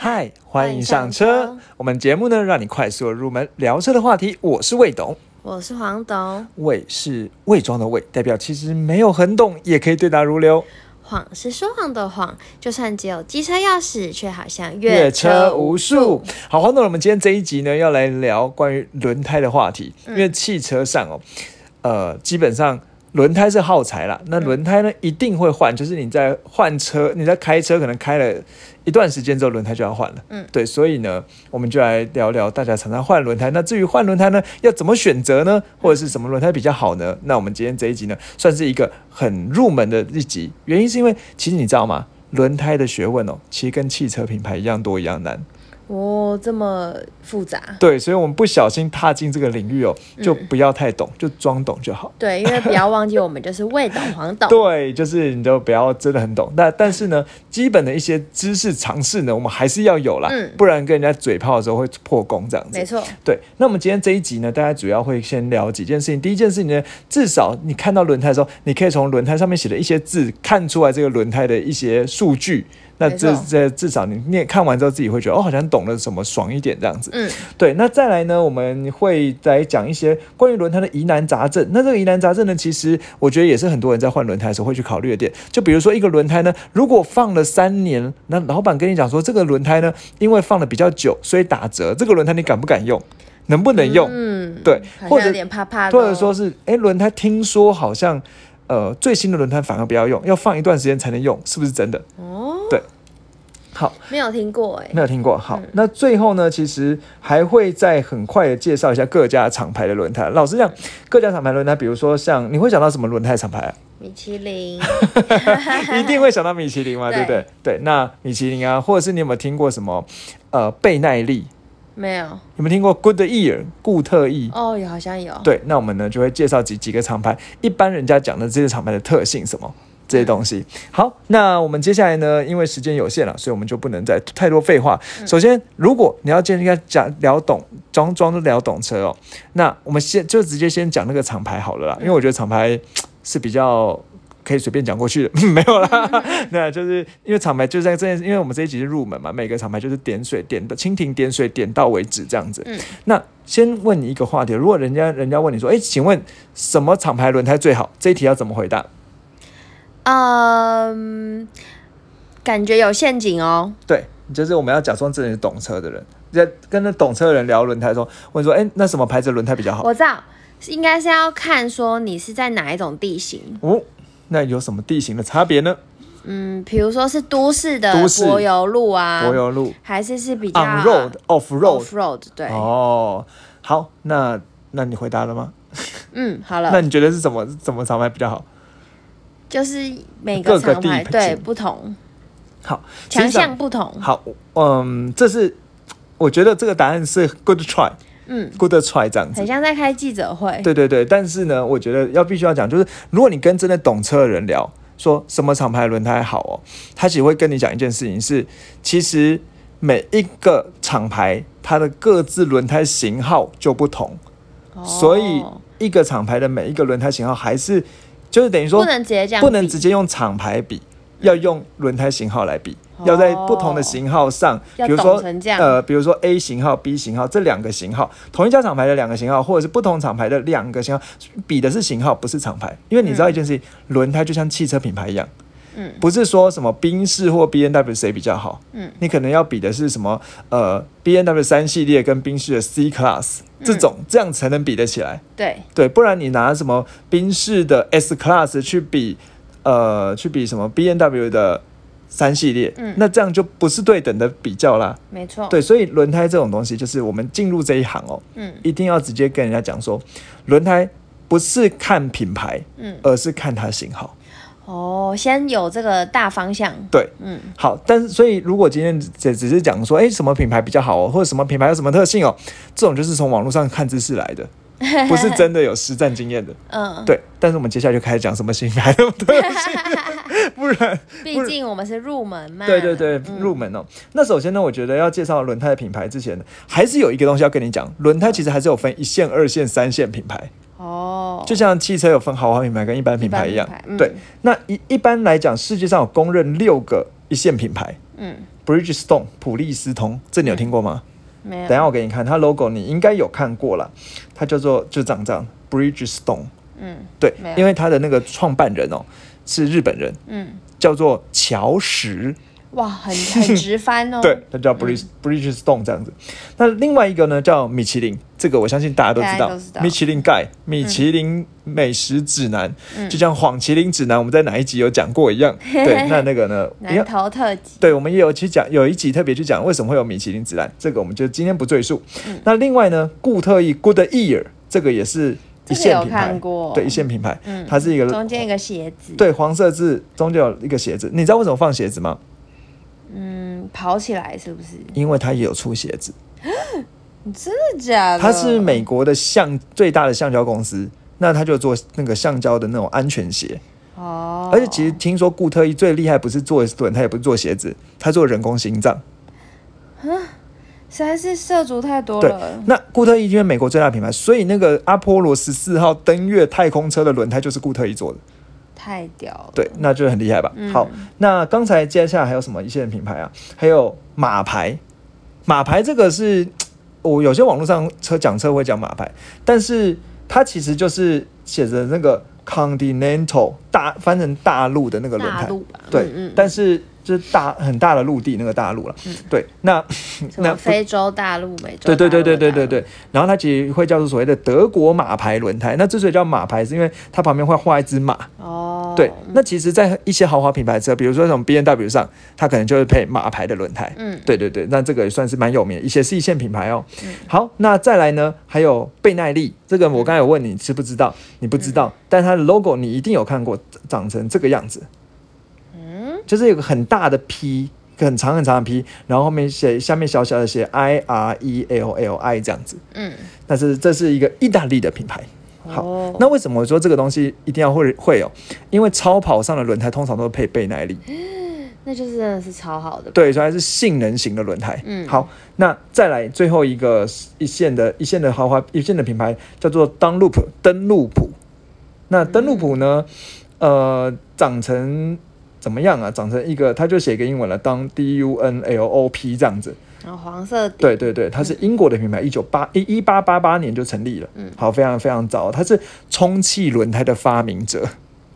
嗨，欢迎上车。我们节目呢，让你快速地入门聊车的话题。我是魏董，我是黄董，魏是伪装的魏，代表其实没有很懂，也可以对答如流。谎是说谎的谎，就算只有机车钥匙，却好像阅阅车车无数。。好，黄董，我们今天这一集呢，要来聊关于轮胎的话题，因为汽车上哦，呃，基本上。轮胎是耗材啦，那轮胎呢一定会换，就是你在换车，你在开车，可能开了一段时间之后，轮胎就要换了。嗯，对，所以呢，我们就来聊聊大家常常换轮胎。那至于换轮胎呢，要怎么选择呢？或者是什么轮胎比较好呢？那我们今天这一集呢，算是一个很入门的一集，原因是因为其实你知道吗？轮胎的学问哦，其实跟汽车品牌一样多一样难。哦，这么复杂。对，所以我们不小心踏进这个领域哦，就不要太懂，就装懂就好。对，因为不要忘记，我们就是未懂、黄懂。对，就是你都不要真的很懂，那但是呢，基本的一些知识常识呢，我们还是要有啦，嗯不然跟人家嘴炮的时候会破功这样子没。错，对，那我们今天这一集呢，大家主要会先聊几件事情。第一件事情呢，至少你看到轮胎的时候，你可以从轮胎上面写的一些字看出来这个轮胎的一些数据。那这这至少你念看完之后，自己会觉得哦，好像懂了什么，爽一点这样子。嗯，对，那再来呢，我们会来讲一些关于轮胎的疑难杂症。那这个疑难杂症呢，其实我觉得也是很多人在换轮胎的时候会去考虑的点。就比如说一个轮胎呢，如果放了三年，那老板跟你讲说这个轮胎呢，因为放的比较久，所以打折，这个轮胎你敢不敢用？能不能用？嗯，对或者有点怕怕。或者说是，哎，轮胎听说好像，呃，最新的轮胎反而不要用，要放一段时间才能用，是不是真的？哦，对，好。没有听过哎。没有听过。好，那最后呢，其实还会再很快的介绍一下各家厂牌的轮胎。老实讲，各家厂牌轮胎，比如说像你会想到什么轮胎厂牌、啊？米其林，一定会想到米其林嘛，对对不对？对，那米其林啊，或者是你有没有听过什么呃倍耐力？没有。有没有听过 Good Ear 固特异？哦，有好像有。对，那我们呢就会介绍几几个厂牌，一般人家讲的这些厂牌的特性什么。这些东西好，那我们接下来呢，因为时间有限了，所以我们就不能再太多废话。首先，如果你要今天讲聊懂装装都聊懂车哦，那我们先就直接先讲那个厂牌好了啦，因为我觉得厂牌是比较可以随便讲过去的，没有啦。那就是因为厂牌就在这件，因为我们这一集是入门嘛，每个厂牌就是点水点的蜻蜓点水点到为止这样子。嗯那先问你一个话题，如果人家人家问你说，哎，请问什么厂牌轮胎最好？这一题要怎么回答？嗯，感觉有陷阱哦。对，就是我们要假装自己是懂车的人，在跟那懂车的人聊轮胎的时候，问说，哎，那什么牌子的轮胎比较好？我知道，应该是要看说你是在哪一种地形。哦，那有什么地形的差别呢？嗯，比如说是都市的柏油路啊，柏油路、还是是比较 on road、off road。off road，对，哦，好，那那你回答了吗？嗯，好了，那你觉得是怎么怎么厂牌比较好？就是每各个个厂牌地对不同，好，强项不同，好，嗯，这是我觉得这个答案是 good try。嗯，good try 这样子。很。像在开记者会，对对对，但是呢，我觉得要必须要讲，就是如果你跟真的懂车的人聊，说什么厂牌轮胎好哦，他只会跟你讲一件事情是，其实每一个厂牌它的各自轮胎型号就不同，哦。所以一个厂牌的每一个轮胎型号还是就是等于说不能直接这样，不能直，接用厂牌比，要用轮胎型号来比，哦要在不同的型号上，比如说呃，比如说 A 型号、B 型号这两个型号，同一家厂牌的两个型号，或者是不同厂牌的两个型号，比的是型号，不是厂牌。因为你知道一件事情，轮胎就像汽车品牌一样。嗯不是说什么宾士或 B N W 谁比较好，嗯，你可能要比的是什么呃 B N W 三系列跟宾士的 C Class 这种，这样才能比得起来。对，对，不然你拿什么宾士的 S Class 去比，呃，去比什么 B N W 的三系列，嗯。那这样就不是对等的比较啦。没错，对，所以轮胎这种东西，就是我们进入这一行哦，嗯。一定要直接跟人家讲说，轮胎不是看品牌，嗯，而是看它型号。哦，先有这个大方向，对，嗯，好，但是所以如果今天只只是讲说，哎，什么品牌比较好哦，或者什么品牌有什么特性哦，这种就是从网络上看知识来的，不是真的有实战经验的。嗯，对，但是我们接下来就开始讲什么品牌的特性，不然，毕竟我们是入门嘛，对对对，嗯。入门哦。那首先呢，我觉得要介绍轮胎的品牌之前呢，还是有一个东西要跟你讲，轮胎其实还是有分一线、二线、三线品牌。哦，就像汽车有分豪华品牌跟一般品牌一样。对，那一一般来讲，世界上有公认六个一线品牌，嗯，，Bridgestone 普利司通，这你有听过吗？没有。等下我给你看，它 logo 你应该有看过了，它叫做就长这样，Bridgestone。嗯对，因为它的那个创办人哦是日本人，嗯，叫做乔石，哇，很 很直翻哦。对，，它叫 Bridge、Bridgestone 这样子。那另外一个呢叫米其林，这个我相信大家都知道米其林盖，米其林美食指南，嗯就像黄麒麟指南，我们在哪一集有讲过一样。对，那那个呢？一南样投特辑。对，我们也有去讲，有一集特别去讲为什么会有米其林指南，这个我们就今天不赘述。嗯那另外呢，固特异 Good Ear 这个也是一线品牌对，一线品牌，嗯它是一个中间一个鞋子，，对黄色字中间有一个鞋子，你知道为什么放鞋子吗？嗯，跑起来是不是？因为它也有出鞋子，真的假的？它是美国的橡最大的橡胶公司，那它就做那个橡胶的那种安全鞋。哦，而且其实听说固特异最厉害不是做轮胎，也不是做鞋子，它做人工心脏。实在是涉足太多对了。那固特异因为美国最大品牌，所以那个阿波罗十四号登月太空车的轮胎就是固特异做的。太屌了。对，那就很厉害吧。嗯好，那刚才接下来还有什么一线品牌啊？还有马牌，马牌这个是我有些网络上车讲车会讲马牌，但是它其实就是写着那个 Continental 大翻成大陆的那个轮胎，对，嗯嗯，但是就是大很大的陆地那个大陆了，嗯对，那那非洲大陆、美洲对对对对对对对，然后它其实会叫做所谓的德国马牌轮胎。那之所以叫马牌，是因为它旁边会画一只马。哦，对，那其实，在一些豪华品牌车，比如说那种 B N W 上，它可能就会配马牌的轮胎。嗯，对对对，那这个也算是蛮有名的，一些是一线品牌哦。好，那再来呢，还有倍耐力，这个我刚才有问你知不知道，你不知道，但它的 logo 你一定有看过，长成这个样子。嗯，就是有个很大的 P，很长很长的 P，然后后面写下面小小的写 I R E L L I 这样子。嗯，但是这是一个意大利的品牌。好，哦那为什么我说这个东西一定要会会哦？因为超跑上的轮胎通常都是配倍耐力，那就是真的是超好的。对，所以它是性能型的轮胎。嗯好，那再来最后一个一线的一线的豪华一线的品牌叫做 Dunlop 登路普。那登路普呢？呃，长成怎么样啊？长成一个，他就写一个英文了，当 D U N L O P 这样子。然后黄色底，对对对，它是英国的品牌，一九八一一八八八年就成立了。嗯好，非常非常早，它是充气轮胎的发明者。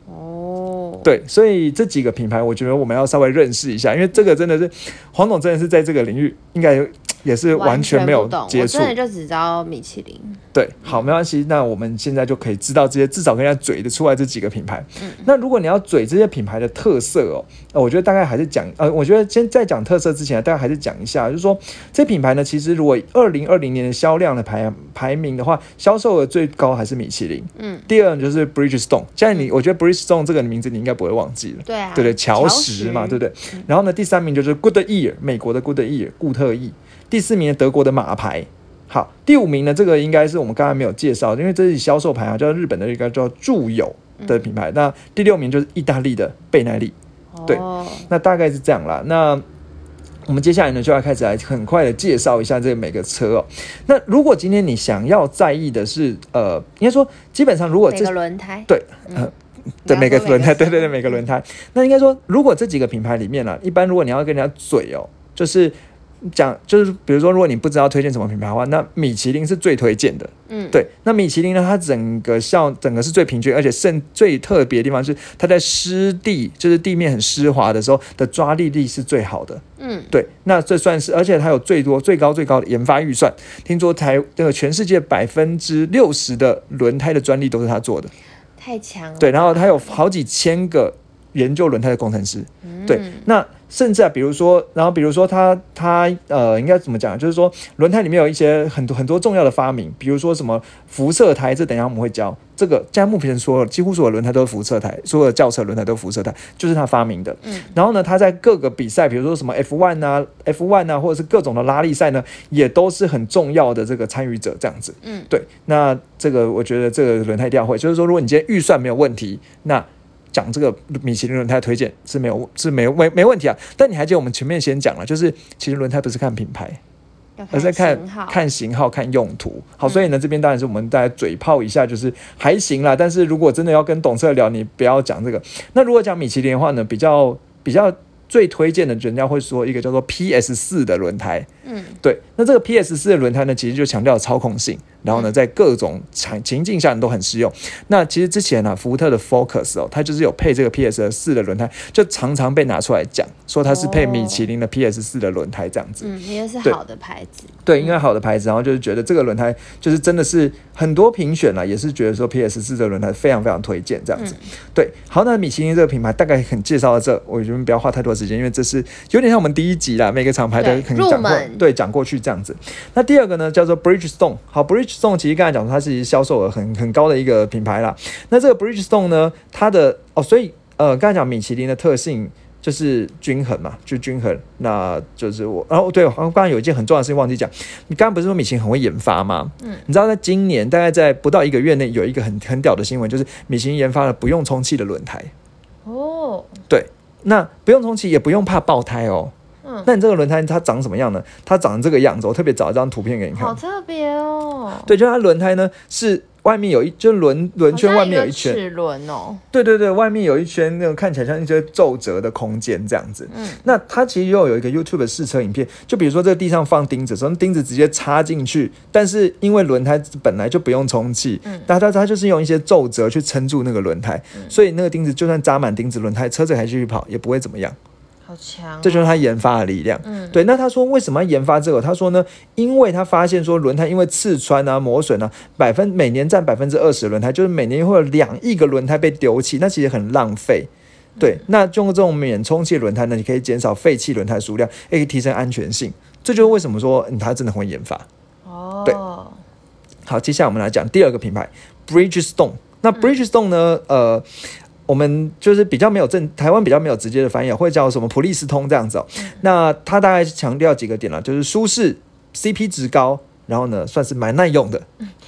哦，对，所以这几个品牌，我觉得我们要稍微认识一下，因为这个真的是黄总真的是在这个领域应该也是完全没有接触我。真的就只知道米其林。对，好，没关系，那我们现在就可以知道这些，至少跟人家嘴的出来这几个品牌。嗯那如果你要嘴这些品牌的特色哦，呃，我觉得大概还是讲，呃，我觉得先在讲特色之前，大概还是讲一下，就是说这品牌呢，其实如果二零二零年的销量的排排名的话，销售额最高还是米其林，嗯，第二就是 Bridgestone。现在你，我觉得 Bridgestone 这个名字你应该不会忘记了。对啊，对对，乔石嘛，对不对？然后呢，第三名就是 Good Ear，美国的 Good Ear，固特异。第四名呢，德国的马牌。好，第五名呢，这个应该是我们刚才没有介绍，因为这是销售牌啊，叫日本的一个叫住友的品牌。那第六名就是意大利的贝耐力。对哦那大概是这样啦。那我们接下来呢，就要开始来很快的介绍一下这个每个车哦。那如果今天你想要在意的是，呃，应该说基本上如果这个轮胎，对，呃，对每个轮胎，对对对，每个轮胎。那应该说，如果这几个品牌里面呢、一般如果你要跟人家嘴哦，就是讲，就是比如说，如果你不知道推荐什么品牌的话，那米其林是最推荐的。嗯，对，那米其林呢，它整个效整个是最平均，而且甚最特别的地方是，它在湿地，就是地面很湿滑的时候的抓地力是最好的。嗯，对，那这算是，而且它有最多、最高、最高的研发预算。听说台这个全世界百分之六十的轮胎的专利都是他做的。太强了。对，然后它有好几千个研究轮胎的工程师。嗯对，那甚至啊，比如说，然后比如说他他呃，应该怎么讲？就是说，轮胎里面有一些很多很多重要的发明，比如说什么辐射胎，这等一下我们会教。这个现在目前所有几乎所有轮胎都是辐射胎，所有的轿车轮胎都是辐射胎，就是他发明的。嗯，然后呢，他在各个比赛，比如说什么 F1 啊、F1 啊，或者是各种的拉力赛呢，也都是很重要的这个参与者，这样子。嗯，对，那这个我觉得这个轮胎一定要会，就是说，如果你今天预算没有问题，那讲这个米其林轮胎推荐是没有是没有没没问题啊。但你还记得我们前面先讲了，就是其实轮胎不是看品牌，而是在看看型号、看用途。好，所以呢，这边当然是我们大家嘴炮一下，就是还行啦。但是如果真的要跟懂车聊，你不要讲这个。那如果讲米其林的话呢，比较比较最推荐的，人家会说一个叫做 PS 四的轮胎。嗯，对，那这个 PS 四的轮胎呢，其实就强调操控性，然后呢，在各种场情境下都很适用。那其实之前呢、福特的 Focus 哦，它就是有配这个 PS 四的轮胎，就常常被拿出来讲，说它是配米其林的 PS 四的轮胎这样子。嗯，也是好的牌子。对，应该好的牌子，然后就是觉得这个轮胎就是真的是很多评选了，也是觉得说 PS 四这个轮胎非常非常推荐这样子。对，好，那米其林这个品牌大概很介绍到这，我觉得不要花太多时间，因为这是有点像我们第一集啦，每个厂牌都对可能讲过，对，讲过去这样子。那第二个呢，叫做 Bridgestone。好，Bridgestone 其实刚才讲说它是销售额很很高的一个品牌啦。那这个 Bridgestone 呢，它的哦，所以呃，刚才讲米其林的特性。就是均衡嘛，就均衡，那就是我。然后对，刚刚有一件很重要的事情忘记讲，你刚刚不是说米其林很会研发吗？嗯，你知道在今年大概在不到一个月内有一个很很屌的新闻，就是米其林研发了不用充气的轮胎。哦，对，那不用充气也不用怕爆胎哦。嗯，那你这个轮胎它长什么样呢？它长成这个样子，我特别找一张图片给你看。好特别哦。对，就是它轮胎呢是外面有一，就是轮轮圈外面有一圈，齿轮哦。对对对，外面有一圈那种看起来像一些皱褶的空间这样子。嗯，那它其实又有一个 YouTube 的试车影片，就比如说这个地上放钉子，从钉子直接插进去，但是因为轮胎本来就不用充气，嗯那它它就是用一些皱褶去撑住那个轮胎，所以那个钉子就算扎满钉子，轮胎车子还继续跑也不会怎么样。好强哦。这就是他研发的力量。嗯对。那他说为什么要研发这个？他说呢，因为他发现说轮胎因为刺穿啊、磨损啊，百分每年占百分之二十的轮胎，就是每年会有两亿个轮胎被丢弃，那其实很浪费。对，那用这种免充气轮胎呢，你可以减少废弃轮胎数量，也可以提升安全性。这就是为什么说嗯，他真的很会研发。哦，对好，接下来我们来讲第二个品牌 Bridgestone。那 Bridgestone 呢？呃，我们就是比较没有正台湾比较没有直接的翻译，会叫什么普利斯通这样子哦。那它大概强调几个点了，就是舒适、CP 值高，然后呢算是蛮耐用的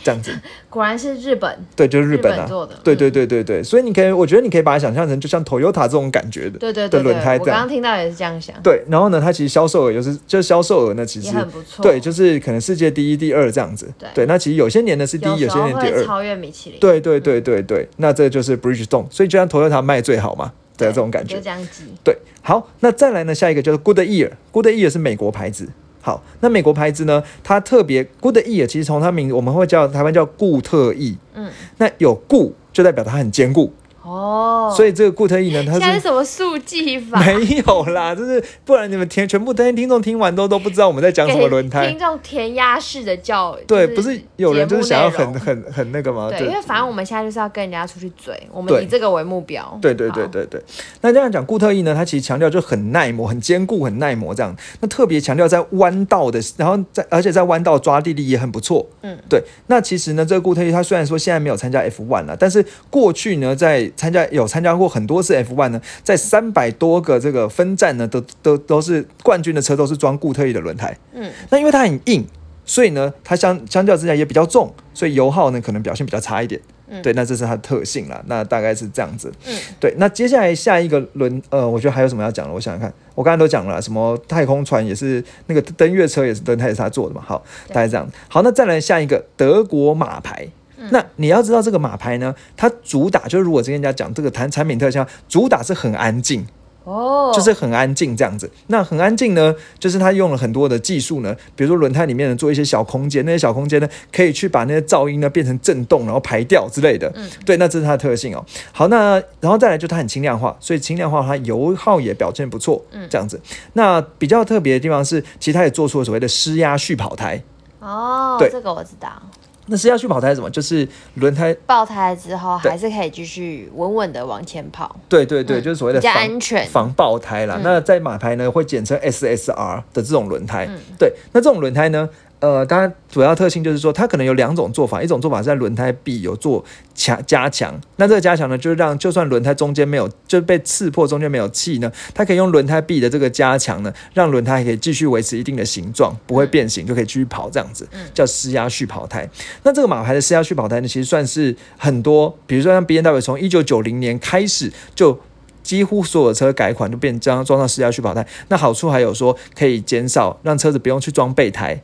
这样子。果然是日本对，就是日本啊。做的。对嗯对对对对，所以你可以，我觉得你可以把它想象成就像 Toyota 这种感觉的。对对对的轮胎，我这样刚刚听到也是这样想，对，然后呢，它其实销售额就是就是销售额呢，其也实很不错。对，就是可能世界第一、第二这样子。对那其实有些年呢是第一，有些年第二。超越米其林。对对对对对，那这就是 Bridgestone，所以就像 Toyota 卖最好嘛的这种感觉就。这样记。对，好，那再来呢，下一个就是 Goodyear，Goodyear 是美国牌子。好，那美国牌子呢，它特别 Goodyear 其实从它名我们会叫台湾叫固特异，嗯，那有固就代表它很坚固，哦，所以这个固特异呢，它是。什么速记法？没有啦，就是不然你们听全部听听众听完都都不知道我们在讲什么轮给胎听。众填鸭式的教，对，就不是有人就是想要很很很那个吗？对，因为反正我们现在就是要跟人家出去嘴，我们以这个为目标。对对对好，对对，那这样讲固特异呢，它其实强调就很耐磨、很坚固、很耐磨这样。那特别强调在弯道的，然后在而且在弯道抓地力也很不错。嗯，对。那其实呢，这个固特异它虽然说现在没有参加 F1 了，但是过去呢，在参加有参加过很多次 F1 呢，在三百多个这个分站呢，都都都是冠军的车都是装固特异的轮胎。嗯，那因为它很硬，所以呢，它相相较之下也比较重，所以油耗呢可能表现比较差一点。嗯对，那这是它的特性啦。那大概是这样子。嗯，对，那接下来下一个轮，呃，我觉得还有什么要讲的？我想想看，我刚才都讲了，什么太空船也是那个登月车也是登，它也是他做的嘛。好，大概这样。好，那再来下一个德国马牌。嗯那你要知道这个马牌呢，它主打就是如果之前人家讲这个产产品特效，主打是很安静，哦，就是很安静这样子。那很安静呢，就是它用了很多的技术呢，比如说轮胎里面呢做一些小空间，那些小空间呢可以去把那些噪音呢变成震动，然后排掉之类的。嗯，对，那这是它的特性哦。好，那然后再来就它很轻量化，所以轻量化它油耗也表现不错。嗯这样子。那比较特别的地方是，其实它也做出了所谓的施压续跑胎。哦，对这个我知道。那是要去跑胎是什么？就是轮胎，爆胎之后对还是可以继续稳稳的往前跑，对对对，嗯就是所谓的安全。防爆胎啦。嗯那在马牌呢会简称 SSR 的这种轮胎。嗯对，那这种轮胎呢，呃，它主要特性就是说，它可能有两种做法，一种做法是在轮胎壁有做强加强，那这个加强呢，就是让就算轮胎中间没有就被刺破，中间没有气呢，它可以用轮胎壁的这个加强呢，让轮胎可以继续维持一定的形状，不会变形，就可以继续跑这样子，叫施压续跑胎。那这个马牌的施压续跑胎呢，其实算是很多，比如说像 B N W 从一九九零年开始就。几乎所有车改款都变将装上施压续跑胎，那好处还有说可以减少让车子不用去装备胎，嗯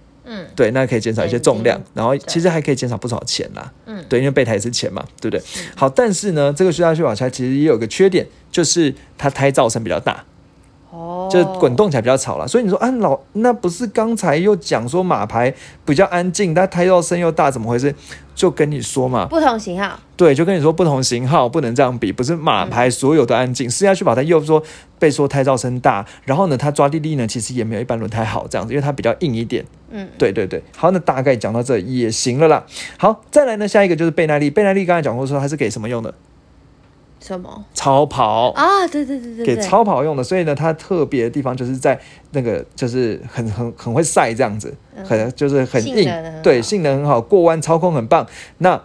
对，那可以减少一些重量，然后其实还可以减少不少钱啦。嗯，对，因为备胎也是钱嘛，对不对？好，但是呢，这个施压蓄跑胎其实也有个缺点，就是它胎噪声比较大。哦，就是滚动起来比较吵了。所以你说啊，老那不是刚才又讲说马牌比较安静，但胎噪声又大，怎么回事？就跟你说嘛，不同型号，对，就跟你说不同型号不能这样比，不是马牌所有的安静，是要去把它又说被说胎噪声大，然后呢，它抓地力呢其实也没有一般轮胎好这样子，因为它比较硬一点。嗯，对对对，好，那大概讲到这也行了啦。好，再来呢，下一个就是倍耐力，倍耐力刚才讲过说它是给什么用的？什么超跑。啊？对对对对给，超跑用的，所以呢，它特别的地方就是在那个，就是很很很会晒这样子，很就是很硬很，对，性能很好，过弯操控很棒。那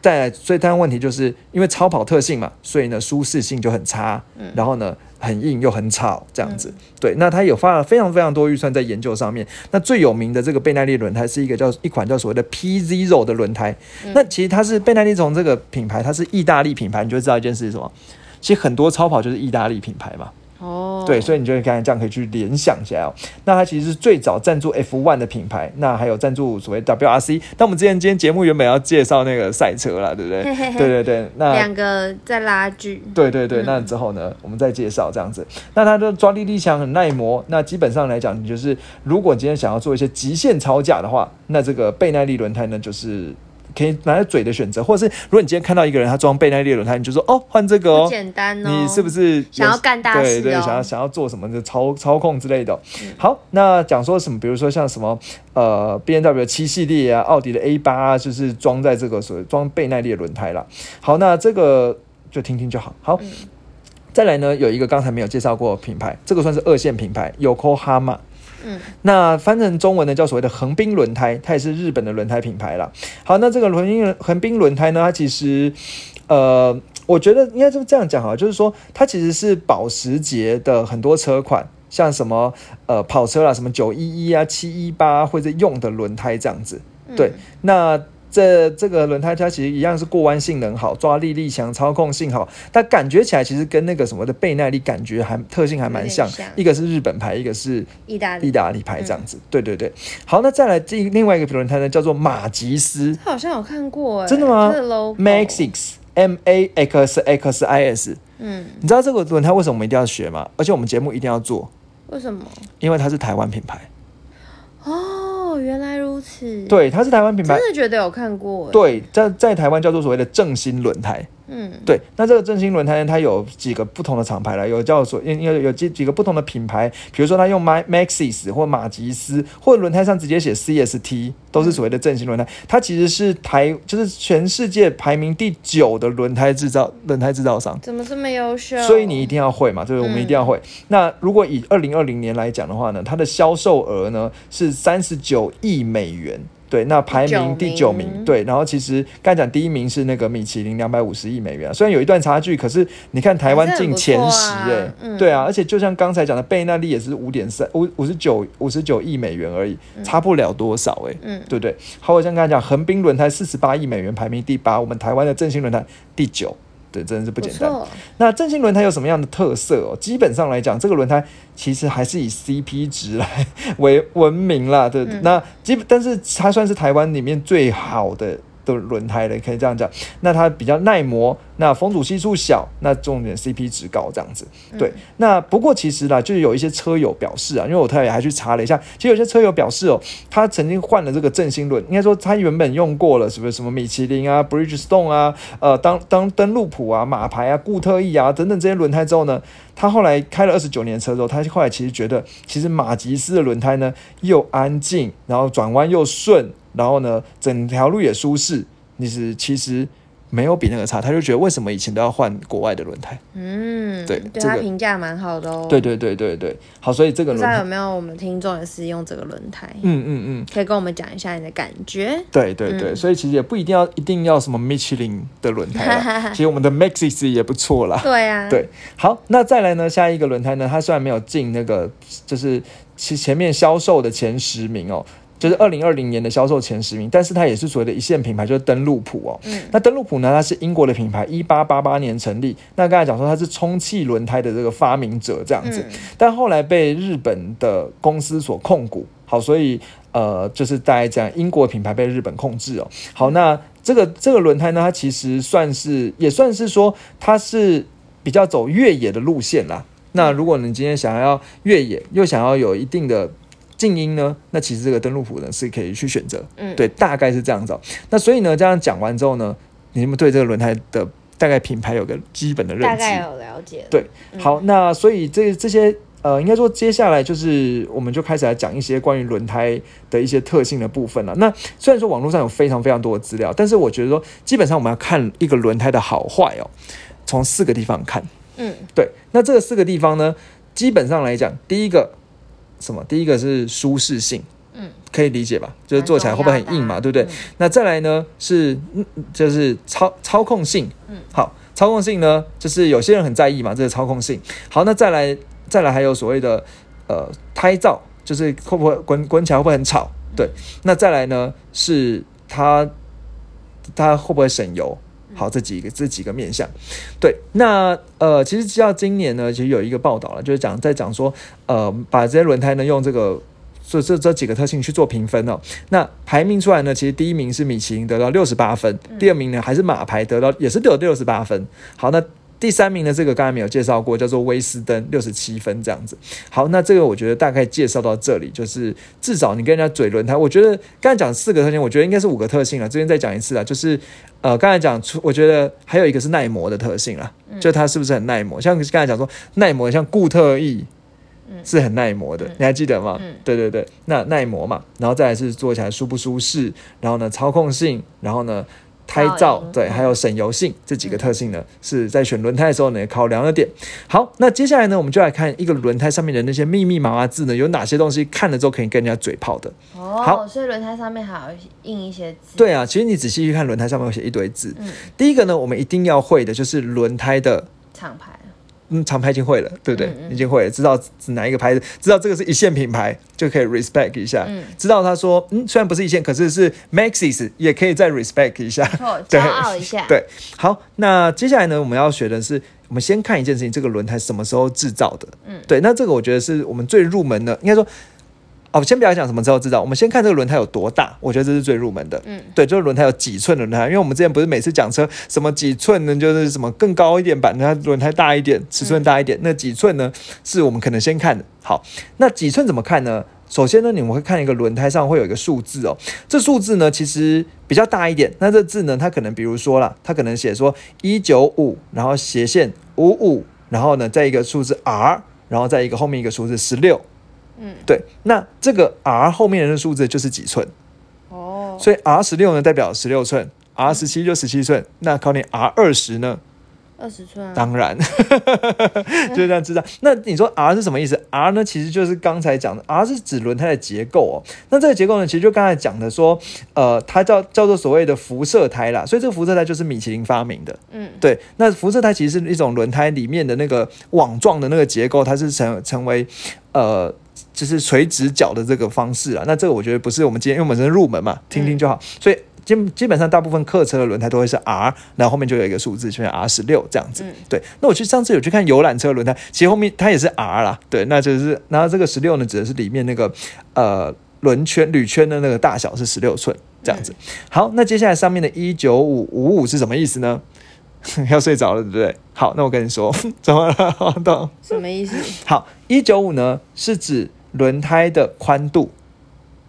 再来最大的问题就是因为超跑特性嘛，所以呢舒适性就很差，嗯然后呢很硬又很吵这样子。对，那它有花了非常非常多预算在研究上面。那最有名的这个倍耐力轮胎是一个叫一款叫所谓的 P Zero 的轮胎。那其实它是倍耐力从这个品牌，它是意大利品牌，你就知道一件事是什么。其实很多超跑就是意大利品牌嘛，哦，对，所以你就刚才这样可以去联想起来哦。那它其实是最早赞助 F1 的品牌，那还有赞助所谓 WRC。那我们之前今天节目原本要介绍那个赛车啦，对不对？嘿嘿嘿对对对，那两个在拉锯，对对对，那之后呢，我们再介绍这样子。那它的抓地力强，很耐磨。那基本上来讲，你就是如果今天想要做一些极限超架的话，那这个倍耐力轮胎呢，就是。可以拿在嘴的选择，或者是如果你今天看到一个人他装倍耐力的轮胎，你就说哦换这个简单哦，你是不是想要干大事对对，哦想要想要做什么的操操控之类的哦、好，那讲说什么，比如说像什么呃 B N W 七系列啊，奥迪的 A 八啊，就是装在这个所谓装倍耐力的轮胎啦。好，那这个就听听就好。好，再来呢，有一个刚才没有介绍过的品牌，这个算是二线品牌，Yokohama。嗯，那翻成中文呢，叫所谓的横滨轮胎，它也是日本的轮胎品牌啦。好，那这个横滨横滨轮胎呢，它其实，呃，我觉得应该就这样讲哈，就是说它其实是保时捷的很多车款，像什么呃跑车啦，什么九一一啊、七一八或者用的轮胎这样子。对，那这这个轮胎它其实一样是过弯性能好，抓力力强，操控性好，但感觉起来其实跟那个什么的倍耐力感觉还特性还蛮像像，一个是日本牌，一个是意大利意，大利牌这样子。对对对，好，那再来这另外一个轮胎呢，叫做马吉斯好像有看过哎，真的吗这个 logo Maxix M A X X I S。嗯，你知道这个轮胎为什么我们一定要学吗？而且我们节目一定要做，为什么？因为它是台湾品牌。哦，原来如此，，对，它是台湾品牌真。的觉得有看过，，对，在在台湾叫做所谓的正新轮胎。嗯，对，那这个正新轮胎呢，它有几个不同的厂牌了，有叫做应有有几几个不同的品牌，比如说它用 My Maxis 或马吉斯，或者轮胎上直接写 CST，都是所谓的正新轮胎。它其实是台就是全世界排名第九的轮胎制造轮胎制造商。怎么这么优秀？所以你一定要会嘛，对不对？我们一定要会。那如果以二零二零年来讲的话呢，它的销售额呢是三十九亿美元。对，那排名第九名，名对，然后其实刚才讲第一名是那个米其林两百五十亿美元，虽然有一段差距，可是你看台湾进前十、哎、啊嗯。对啊，而且就像刚才讲的，贝纳利也是五点三五五十九五十九亿美元而已，差不了多少、哎、嗯。对不对？好，我像刚才讲，横滨轮胎四十八亿美元排名第八，我们台湾的振兴轮胎第九，对，真的是不不简单。那正新轮胎有什么样的特色哦？基本上来讲，这个轮胎其实还是以 CP 值来 为闻名啦。对，嗯那基本但是它算是台湾里面最好的。的轮胎的，可以这样讲。那它比较耐磨，那风阻系数小，那重点 CP 值高这样子。对，那不过其实啦，就是有一些车友表示啊，因为我特别还去查了一下，其实有些车友表示哦，他曾经换了这个正新轮，应该说他原本用过了，是不是什么米其林啊、Bridgestone 啊、呃当当登陆普啊、马牌啊、固特异啊等等这些轮胎之后呢，他后来开了二十九年车之后，他后来其实觉得，其实马吉斯的轮胎呢又安静，然后转弯又顺，然后呢整条路也舒适，你是其实没有比那个差，他就觉得为什么以前都要换国外的轮胎？嗯，对对他这个评价蛮好的哦。对，对对对对，好，所以这个轮胎，不知道有没有我们听众也是用这个轮胎，嗯嗯嗯。可以跟我们讲一下你的感觉。对对对，嗯所以其实也不一定要一定要什么米其林的轮胎啦，其实我们的 Maxis 也不错啦。对啊，对，好，那再来呢，下一个轮胎呢，它虽然没有进那个，就是其前面销售的前十名哦，就是二零二零年的销售前十名，但是它也是所谓的一线品牌，就是登陆普哦。嗯那登陆普呢，它是英国的品牌，一八八八年成立。那刚才讲说它是充气轮胎的这个发明者这样子，嗯但后来被日本的公司所控股，好，所以呃，就是大概这样，英国品牌被日本控制哦。好，那这个这个轮胎呢，它其实算是也算是说它是比较走越野的路线啦。那如果你今天想要越野，又想要有一定的静音呢，那其实这个登录谱呢是可以去选择。嗯，对，大概是这样子哦、那所以呢，这样讲完之后呢，你们对这个轮胎的大概品牌有个基本的认知。大概有了解了。对嗯好，那所以这这些呃，应该说接下来就是我们就开始来讲一些关于轮胎的一些特性的部分了。那虽然说网络上有非常非常多的资料，但是我觉得说基本上我们要看一个轮胎的好坏哦，从四个地方看。嗯，对，那这个四个地方呢，基本上来讲，第一个什么？第一个是舒适性。嗯，可以理解吧？就是做起来会不会很硬嘛，对不对？嗯那再来呢是嗯就是操操控性，嗯，好，操控性呢就是有些人很在意嘛，这个操控性。好，那再来再来还有所谓的呃胎噪，就是会不会滚滚起来会不会很吵？对，那再来呢是它它会不会省油？好，这几个这几个面向，对，那呃，其实直到今年呢，其实有一个报道了，就是讲在讲说，呃，把这些轮胎呢用这个这这这几个特性去做评分哦。那排名出来呢，其实第一名是米其林得到六十八分，第二名呢还是马牌得到也是得六十八分。好，那第三名的，这个刚才没有介绍过，叫做威斯登六十七分这样子。好，那这个我觉得大概介绍到这里，就是至少你跟人家嘴轮胎，我觉得刚才讲四个特性，我觉得应该是五个特性了。这边再讲一次啊，就是呃，刚才讲出，我觉得还有一个是耐磨的特性啦，就它是不是很耐磨？像刚才讲说耐磨，像固特异。是很耐磨的，你还记得吗？嗯对对对，那耐磨嘛，然后再来是做起来舒不舒适，然后呢操控性，然后呢胎噪对，还有省油性这几个特性呢，是在选轮胎的时候呢考量的点。好，那接下来呢，我们就来看一个轮胎上面的那些密密麻麻字呢，有哪些东西看了之后可以跟人家嘴炮的。哦，好所以轮胎上面还有印一些字。，对啊，其实你仔细去看轮胎上面有写一堆字。嗯，第一个呢，我们一定要会的就是轮胎的厂牌。嗯，厂牌已经会了，对不对？嗯嗯已经会了，知道是哪一个牌子，知道这个是一线品牌，就可以 respect 一下。嗯知道他说，嗯，虽然不是一线，可是是 Maxis，也可以再 respect 一下。骄傲一下。，对，好，那接下来呢，我们要学的是，我们先看一件事情，这个轮胎什么时候制造的？嗯对，那这个我觉得是我们最入门的，应该说，哦，先不要讲什么时候知道，我们先看这个轮胎有多大，我觉得这是最入门的。嗯，对，就是轮胎有几寸的轮胎，因为我们之前不是每次讲车什么几寸呢，就是什么更高一点版，它轮胎大一点，尺寸大一点，那几寸呢是我们可能先看的。好，那几寸怎么看呢？首先呢，你们会看一个轮胎上会有一个数字哦，这数字呢其实比较大一点。那这字呢，它可能比如说啦，它可能写说一九五，然后斜线五五，然后呢再一个数字 R，然后再一个后面一个数字十六。嗯，对，那这个 R 后面的数字就是几寸。哦，所以 R 十六呢代表十六寸，R 十七就十七寸。那考你 R 二十呢？二十寸啊。当然，就是这样知道。那你说 R 是什么意思？R 呢其实就是刚才讲的，R 是指轮胎的结构哦。那这个结构呢，其实就刚才讲的说，呃，它叫叫做所谓的辐射胎啦。所以这个辐射胎就是米其林发明的。嗯，对，那辐射胎其实是一种轮胎里面的那个网状的那个结构，它是成成为呃。就是垂直角的这个方式啊，那这个我觉得不是我们今天，因为我们是入门嘛，听听就好。所以基基本上大部分客车的轮胎都会是 R，然后后面就有一个数字，就是 R 十六这样子。嗯对，那我去上次有去看游览车轮胎，其实后面它也是 R 啦。对，那就是然后这个十六呢，指的是里面那个呃轮圈铝圈的那个大小是十六寸这样子。好，那接下来上面的一九五五五是什么意思呢？要睡着了，对不对？好，那我跟你说，怎么了？好懂。什么意思？好，一九五呢是指轮胎的宽度。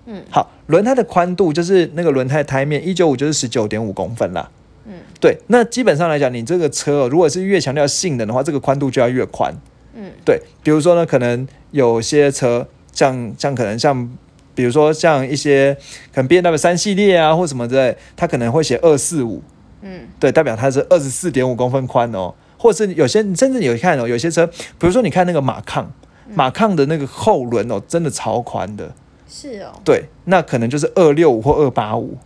嗯，好，轮胎的宽度就是那个轮胎胎面，一九五就是十九点五公分啦。嗯，对，那基本上来讲，你这个车、哦、如果是越强调性能的话，这个宽度就要越宽。嗯，对，比如说呢，可能有些车像像可能像，比如说像一些可能 B M W 三系列啊或什么之类，它可能会写二四五，嗯，对，代表它是二十四点五公分宽哦。或者是有些甚至有看哦，有些车，比如说你看那个马抗，马抗的那个后轮哦，真的超宽的，是哦。对，那可能就是二六五或二八五，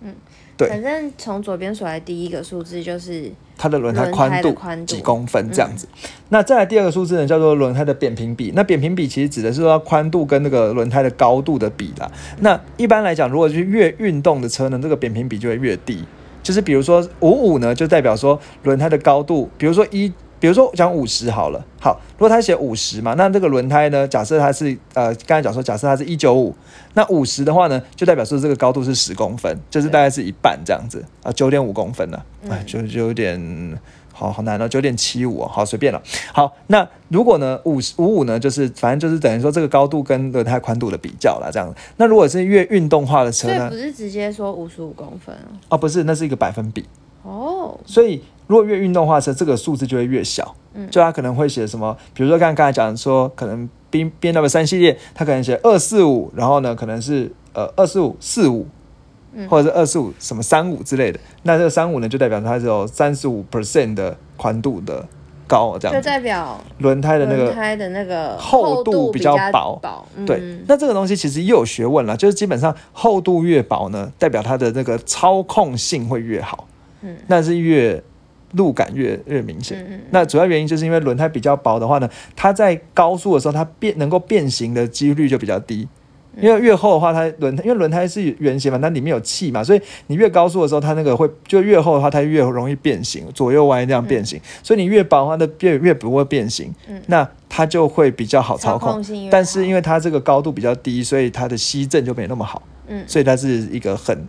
嗯对反正从左边数来第一个数字就是它的轮胎宽度宽度几公分这样子。那再来第二个数字呢，叫做轮胎的扁平比。那扁平比其实指的是说宽度跟那个轮胎的高度的比啦。那一般来讲，如果是越运动的车呢，这个扁平比就会越低。就是比如说五五呢，就代表说轮胎的高度，比如说一，比如说讲五十好了，好，如果他写五十嘛，那这个轮胎呢，假设它是呃，刚才讲说，假设它是一九五，那五十的话呢，就代表说这个高度是十公分，就是大概是一半这样子啊，九点五公分呢、啊，哎，就就有点好好难哦，九点七五哦，好随便了。好，那如果呢五十五五呢，就是反正就是等于说这个高度跟轮胎宽度的比较啦，这样。那如果是越运动化的车呢不？是直接说五十五公分哦。哦，不是，那是一个百分比。哦，所以如果越运动化车，这个数字就会越小。嗯就它可能会写什么，比如说刚刚才讲说，可能 B B N W 三系列，它可能写二四五，然后呢可能是呃二四五四五，嗯或者是二四五什么三五之类的。那这个三五呢，就代表它是有三十五 percent 的宽度的高这样就。代表轮胎的那个轮胎的那个厚度比较薄薄。对嗯，那这个东西其实又有学问了，就是基本上厚度越薄呢，代表它的那个操控性会越好，嗯那是越路感越越明显。嗯嗯那主要原因就是因为轮胎比较薄的话呢，它在高速的时候，它变能够变形的几率就比较低。因为越厚的话，它轮胎因为轮胎是圆形嘛，它里面有气嘛，所以你越高速的时候，它那个会就越厚的话，它越容易变形，左右弯这样变形。所以你越薄的话，它越越不会变形，嗯那它就会比较好操操控。但是因为为它这个高度比较低，所以它的吸震就没那么好，嗯所以它是一个很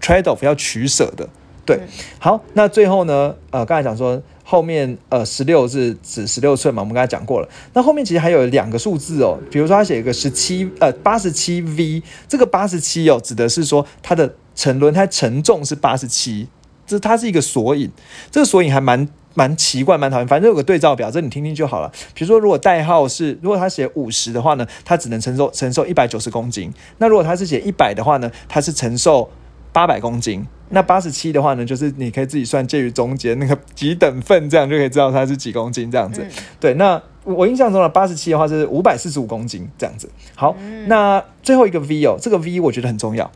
trade off 要取舍的。对，嗯好，那最后呢，呃，刚才讲说后面呃十六是指十六寸嘛，我们刚才讲过了。那后面其实还有两个数字哦，比如说他写一个十七呃八十七 V，这个八十七哦指的是说它的沉轮胎承重是八十七，这它是一个索引，这个索引还蛮。蛮奇怪，蛮讨厌。反正有个对照表，这你听听就好了。比如说，如果代号是，如果他写五十的话呢，它只能承受承受一百九十公斤。那如果他是写一百的话呢，它是承受八百公斤。那八十七的话呢，就是你可以自己算介于中间那个几等份，这样就可以知道它是几公斤这样子。嗯对，那我印象中的八十七的话是五百四十五公斤这样子。好，嗯那最后一个 V 哦，这个 V 我觉得很重要。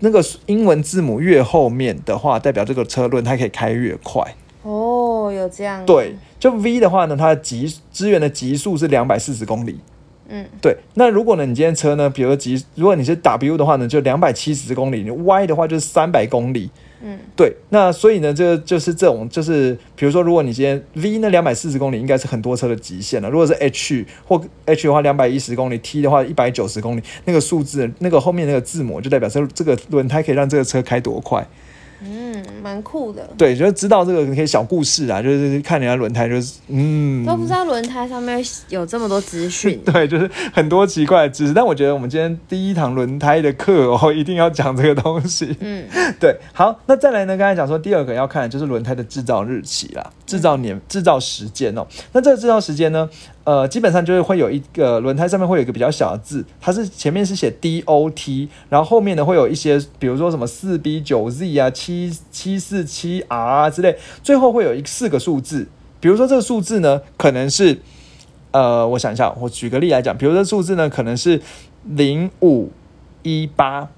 那个英文字母越后面的话，代表这个车轮它可以开越快。哦，有这样对，就 V 的话呢，它的极支援的极速是两百四十公里。嗯对，那如果呢，你今天车呢，比如说极，如果你是 W 的话呢，就两百七十公里；你 Y 的话就是三百公里。嗯对，那所以呢，这个就是这种，就是比如说，如果你今天 V 那两百四十公里应该是很多车的极限了。如果是 H 或 H 的话，两百一十公里；T 的话，一百九十公里。那个数字，那个后面那个字母就代表这这个轮胎可以让这个车开多快。嗯，蛮酷的。对，就是知道这个可以小故事啊，就是看人家轮胎，就是嗯，都不知道轮胎上面有这么多资讯。对，就是很多奇怪的知识。但我觉得我们今天第一堂轮胎的课哦，一定要讲这个东西。嗯 对，好，那再来呢？刚才讲说第二个要看的就是轮胎的制造日期啦，制造年、制造时间哦。那这个制造时间呢，呃，基本上就是会有一个轮胎上面会有一个比较小的字，它是前面是写 DOT，然后后面呢会有一些，比如说什么四 B 九 Z 啊、七七四七 R 啊之类，最后会有一四个数字。比如说这个数字呢，可能是呃，我想一下，我举个例来讲，比如说数字呢，可能是零五一八。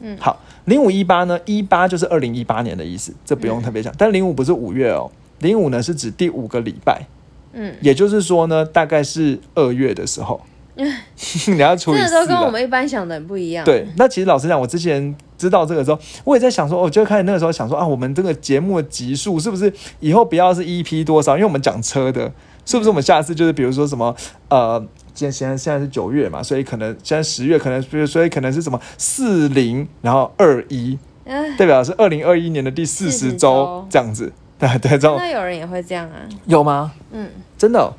嗯好，零五一八呢，一八就是二零一八年的意思，这不用特别讲。但零五不是五月哦，零五呢是指第五个礼拜，嗯，也就是说呢，大概是二月的时候。你要除以四这个都跟我啊。们一般想的很不一样。对，那其实老实讲，我之前知道这个时候，我也在想说，我就开始那个时候想说啊，我们这个节目的集数是不是以后不要是 EP 多少？因为我们讲车的，是不是我们下次就是比如说什么呃，现现在现在是九月嘛，所以可能现在十月可能，比如所以可能是什么四零，然后二一，哎，代表是二零二一年的第四十40周周这样子。对 对，这种那有人也会这样啊。有吗？嗯，真的哦、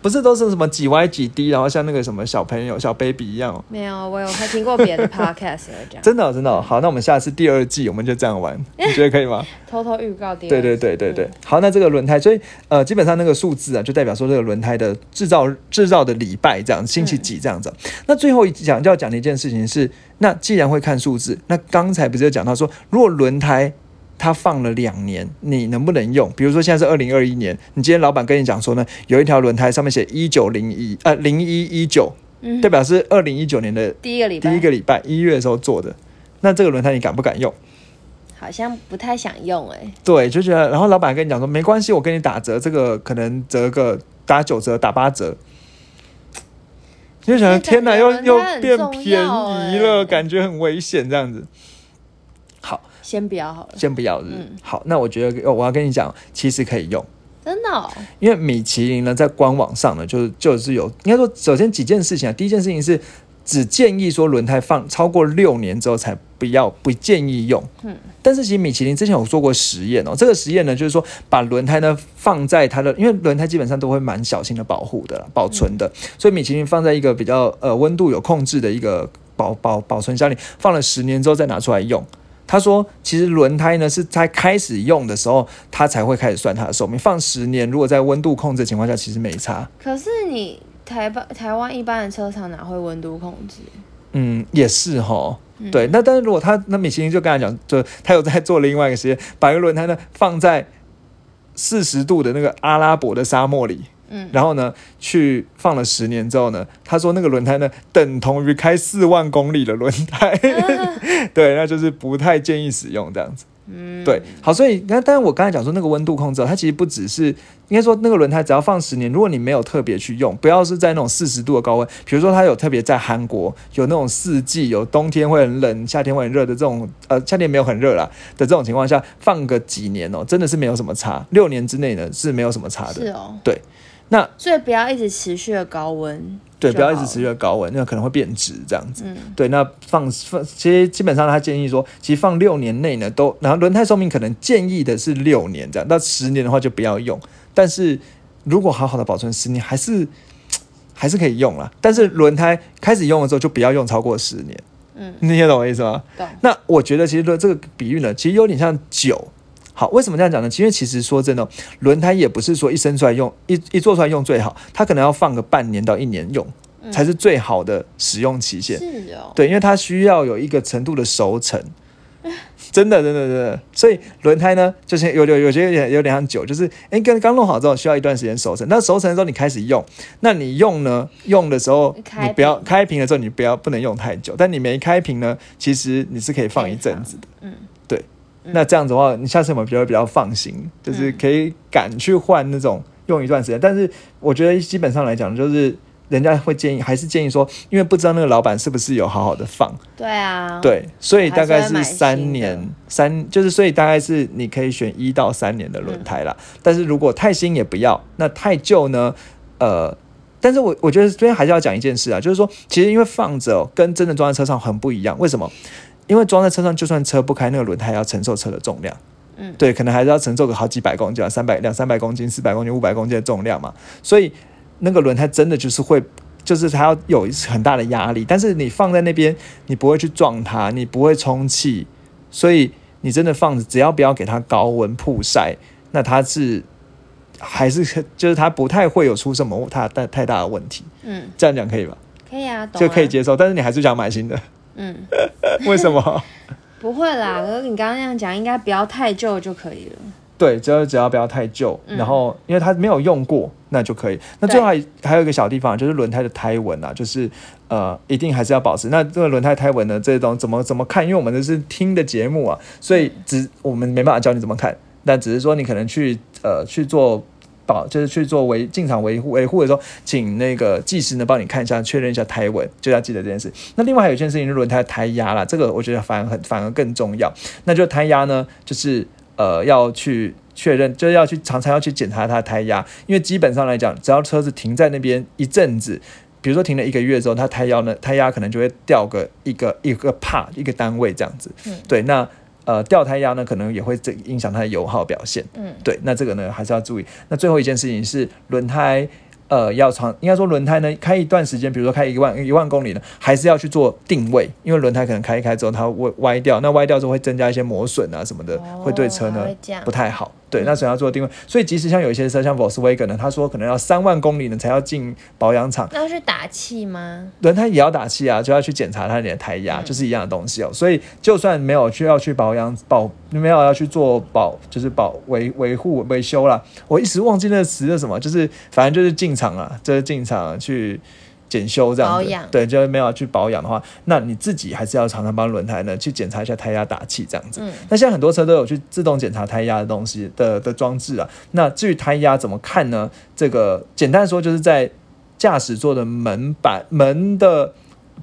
不是都是什么几 Y 几 D，然后像那个什么小朋友小 baby 一样哦。没有，我有还听过别的 podcast 有这样。真的哦、真的哦、好，那我们下次第二季我们就这样玩，你觉得可以吗？偷偷预告第二对对对对对，好，那这个轮胎，所以呃，基本上那个数字啊，就代表说这个轮胎的制造制造的礼拜这样，星期几这样子。那最后一讲就要讲的一件事情是，那既然会看数字，那刚才不是有讲到说，如果轮胎它放了两年，你能不能用？比如说现在是二零二一年，你今天老板跟你讲说呢，有一条轮胎上面写一九零一呃零一一九，嗯代表是二零一九年的第一个礼拜，第一个礼拜一月的时候做的。那这个轮胎你敢不敢用？好像不太想用哎、对，就觉得，然后老板跟你讲说，没关系，我给你打折，这个可能折个打九折，打八折。你就想，这天哪，又又变便宜了，欸感觉很危险这样子。好，先不要好了。先不要是不是嗯。好，那我觉得哦我要跟你讲，其实可以用，真的、哦，因为米其林呢在官网上呢，就是就是有应该说，首先几件事情啊，第一件事情是只建议说轮胎放超过六年之后才不要不建议用。嗯，但是其实米其林之前有做过实验哦，这个实验呢就是说把轮胎呢放在它的，因为轮胎基本上都会蛮小心的保护的啦保存的，所以米其林放在一个比较呃温度有控制的一个保保保存箱里，放了十年之后再拿出来用。他说，其实轮胎呢是在开始用的时候，它才会开始算它的寿命。放十年，如果在温度控制的情况下，其实没差。可是你台湾台湾一般的车厂哪会温度控制？嗯，也是哈。对，那但是如果他那米其林就跟他讲，就他有在做另外一个实验，把一个轮胎呢放在四十度的那个阿拉伯的沙漠里，嗯。然后呢去放了十年之后呢，他说那个轮胎呢等同于开四万公里的轮胎，对，那就是不太建议使用这样子。嗯，对，好，所以那当然我刚才讲说那个温度控制哦，它其实不只是应该说那个轮胎只要放十年，如果你没有特别去用，不要是在那种四十度的高温，比如说它有特别在韩国有那种四季，有冬天会很冷，夏天会很热的这种，呃，夏天没有很热啦的这种情况下，放个几年哦，真的是没有什么差，六年之内呢是没有什么差的。是哦，对，那所以不要一直持续的高温，对，不要一直持续的高温，那可能会变质这样子。嗯对，那放放，其实基本上他建议说，其实放六年内呢，都然后轮胎寿命可能建议的是六年这样，到十年的话就不要用。但是如果好好的保存十年，还是还是可以用啦。但是轮胎开始用的时候就不要用超过十年，嗯，你听懂我意思吗？懂。那我觉得其实这个比喻呢，其实有点像酒。好，为什么这样讲呢？因为其实说真的，轮胎也不是说一生出来用，一一做出来用最好，它可能要放个半年到一年用，才是最好的使用期限。是哦，对，因为它需要有一个程度的熟成，真的，真的，真的。所以轮胎呢，就是有有有些有点有点像酒，就是哎，刚刚弄好之后需要一段时间熟成。那熟成的时候你开始用，那你用呢，用的时候你不要瓶开瓶的时候你不要不能用太久，但你没开瓶呢，其实你是可以放一阵子的。嗯，对。那这样子的话，你下次我们比较比较放心，就是可以敢去换那种用一段时间。但是我觉得基本上来讲，就是人家会建议，还是建议说，因为不知道那个老板是不是有好好的放，对啊，，对，所以大概是三年，三就是所以大概是你可以选一到三年的轮胎啦。嗯但是如果太新也不要，那太旧呢，呃。但是我我觉得这边还是要讲一件事啊，就是说，其实因为放着、哦、跟真的装在车上很不一样。为什么？因为装在车上，就算车不开，那个轮胎要承受车的重量。嗯对，可能还是要承受个好几百公斤啊，三百两三百公斤、四百公斤、五百公斤的重量嘛。所以那个轮胎真的就是会，就是它要有很大的压力。但是你放在那边，你不会去撞它，你不会充气，所以你真的放着，只要不要给它高温曝晒，那它是还是就是它不太会有出什么太太太大的问题。嗯，这样讲可以吧？可以啊，懂啊就可以，接受，但是你还是想买新的，嗯，为什么？不会啦，可是你刚刚那样讲，应该不要太旧就可以了。对，只要只要不要太旧，嗯然后因为它没有用过，那就可以。那最后还还有一个小地方，就是轮胎的胎纹啊，就是呃，一定还是要保持。那这个轮胎胎纹呢，这种怎么怎么看？因为我们这是听的节目啊，所以只我们没办法教你怎么看，但只是说你可能去呃去做。保就是去做维进场维护维护的时候，请那个技师呢帮你看一下，确认一下胎纹，就要记得这件事。那另外还有一件事情是轮胎胎压啦，这个我觉得反而很反而更重要。那就胎压呢，就是呃要去确认，就是要去常常要去检查它的胎压，因为基本上来讲，只要车子停在那边一阵子。比如说停了一个月之后，它胎压呢，胎压可能就会掉个一个一个帕一个单位这样子。嗯对，那呃掉胎压呢，可能也会这影响它的油耗表现。嗯，对，那这个呢还是要注意。那最后一件事情是轮胎，呃，要长，应该说轮胎呢开一段时间，比如说开一万一万公里呢，还是要去做定位，因为轮胎可能开一开之后它会歪掉，那歪掉之后会增加一些磨损啊什么的，哦会对车呢不太好。对，那所以要做定位。所以即使像有一些车，像 Volkswagen 呢，他说可能要三万公里呢才要进保养厂，那要去打气吗？轮胎也要打气啊，就要去检查它的胎压，嗯就是一样的东西哦。所以就算没有去要去保养保，没有要去做保，就是保维维护维修啦。我一时忘记那个词是什么，就是反正就是进厂啊，就是进厂去检修这样子。对，就是没有去保养的话，那你自己还是要常常帮轮胎呢去检查一下胎压、打气这样子。嗯那现在很多车都有去自动检查胎压的东西的的装置啊。那至于胎压怎么看呢？这个简单说就是在驾驶座的门板门的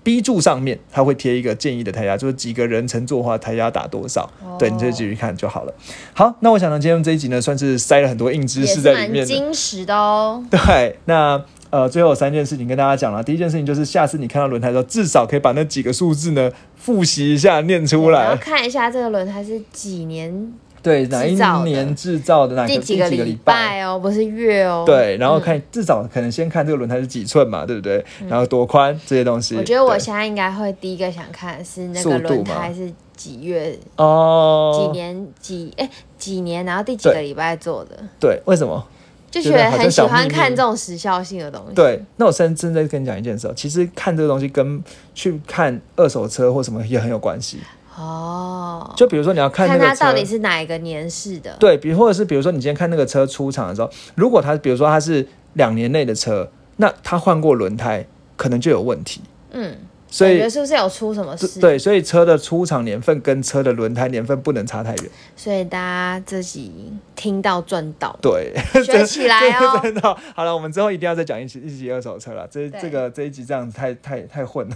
B 柱上面，它会贴一个建议的胎压，就是几个人乘坐的话，胎压打多少，哦对，你就继续看就好了。好，那我想呢，今天这一集呢，算是塞了很多硬知识在里面的。蛮矜持的哦。对，那呃，最后有三件事情跟大家讲了。第一件事情就是，下次你看到轮胎的时候，至少可以把那几个数字呢复习一下，念出来。看一下这个轮胎是几年、对，哪一年制造的，哪个第几个个礼拜哦，不是月哦。对，然后嗯看、至少可能先看这个轮胎是几寸嘛，对不对？然后多宽这些东西。我觉得我现在应该会第一个想看的是那个轮胎是几月、哦，几年、几哎几年，然后第几个礼拜做的，对，为什么？就觉得很喜欢看这种时效性的东西。对，那我现在正在跟你讲一件事哦，其实看这个东西跟去看二手车或什么也很有关系。哦，就比如说你要看那个车，看它到底是哪一个年式的。对比或者是比如说你今天看那个车出厂的时候，如果它比如说它是两年内的车，那它换过轮胎可能就有问题。嗯，所以是不是有出什么事？对，所以车的出厂年份跟车的轮胎年份不能差太远。所以大家自己听到赚到，对，学起来哦。真的好了，我们之后一定要再讲一集一集二手车了。这对这个这一集这样子太太太混了。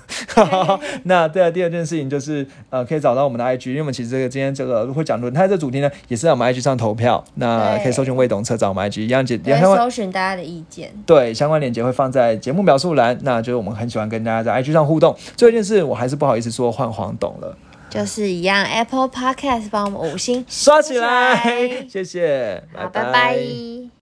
那对啊，第二件事情就是呃，可以找到我们的 IG，因为我们其实这个今天这个会讲轮胎这主题呢，也是在我们 IG 上投票。那对可以搜寻魏董车找我们 IG 一样解也相关会搜寻大家的意见。对相关链接会放在节目描述栏。那就是我们很喜欢跟大家在 IG 上互动。最后一件事，我还是不好意思说换黄董了，就是一样，Apple Podcast 帮我们五星刷起来，谢谢，好，拜拜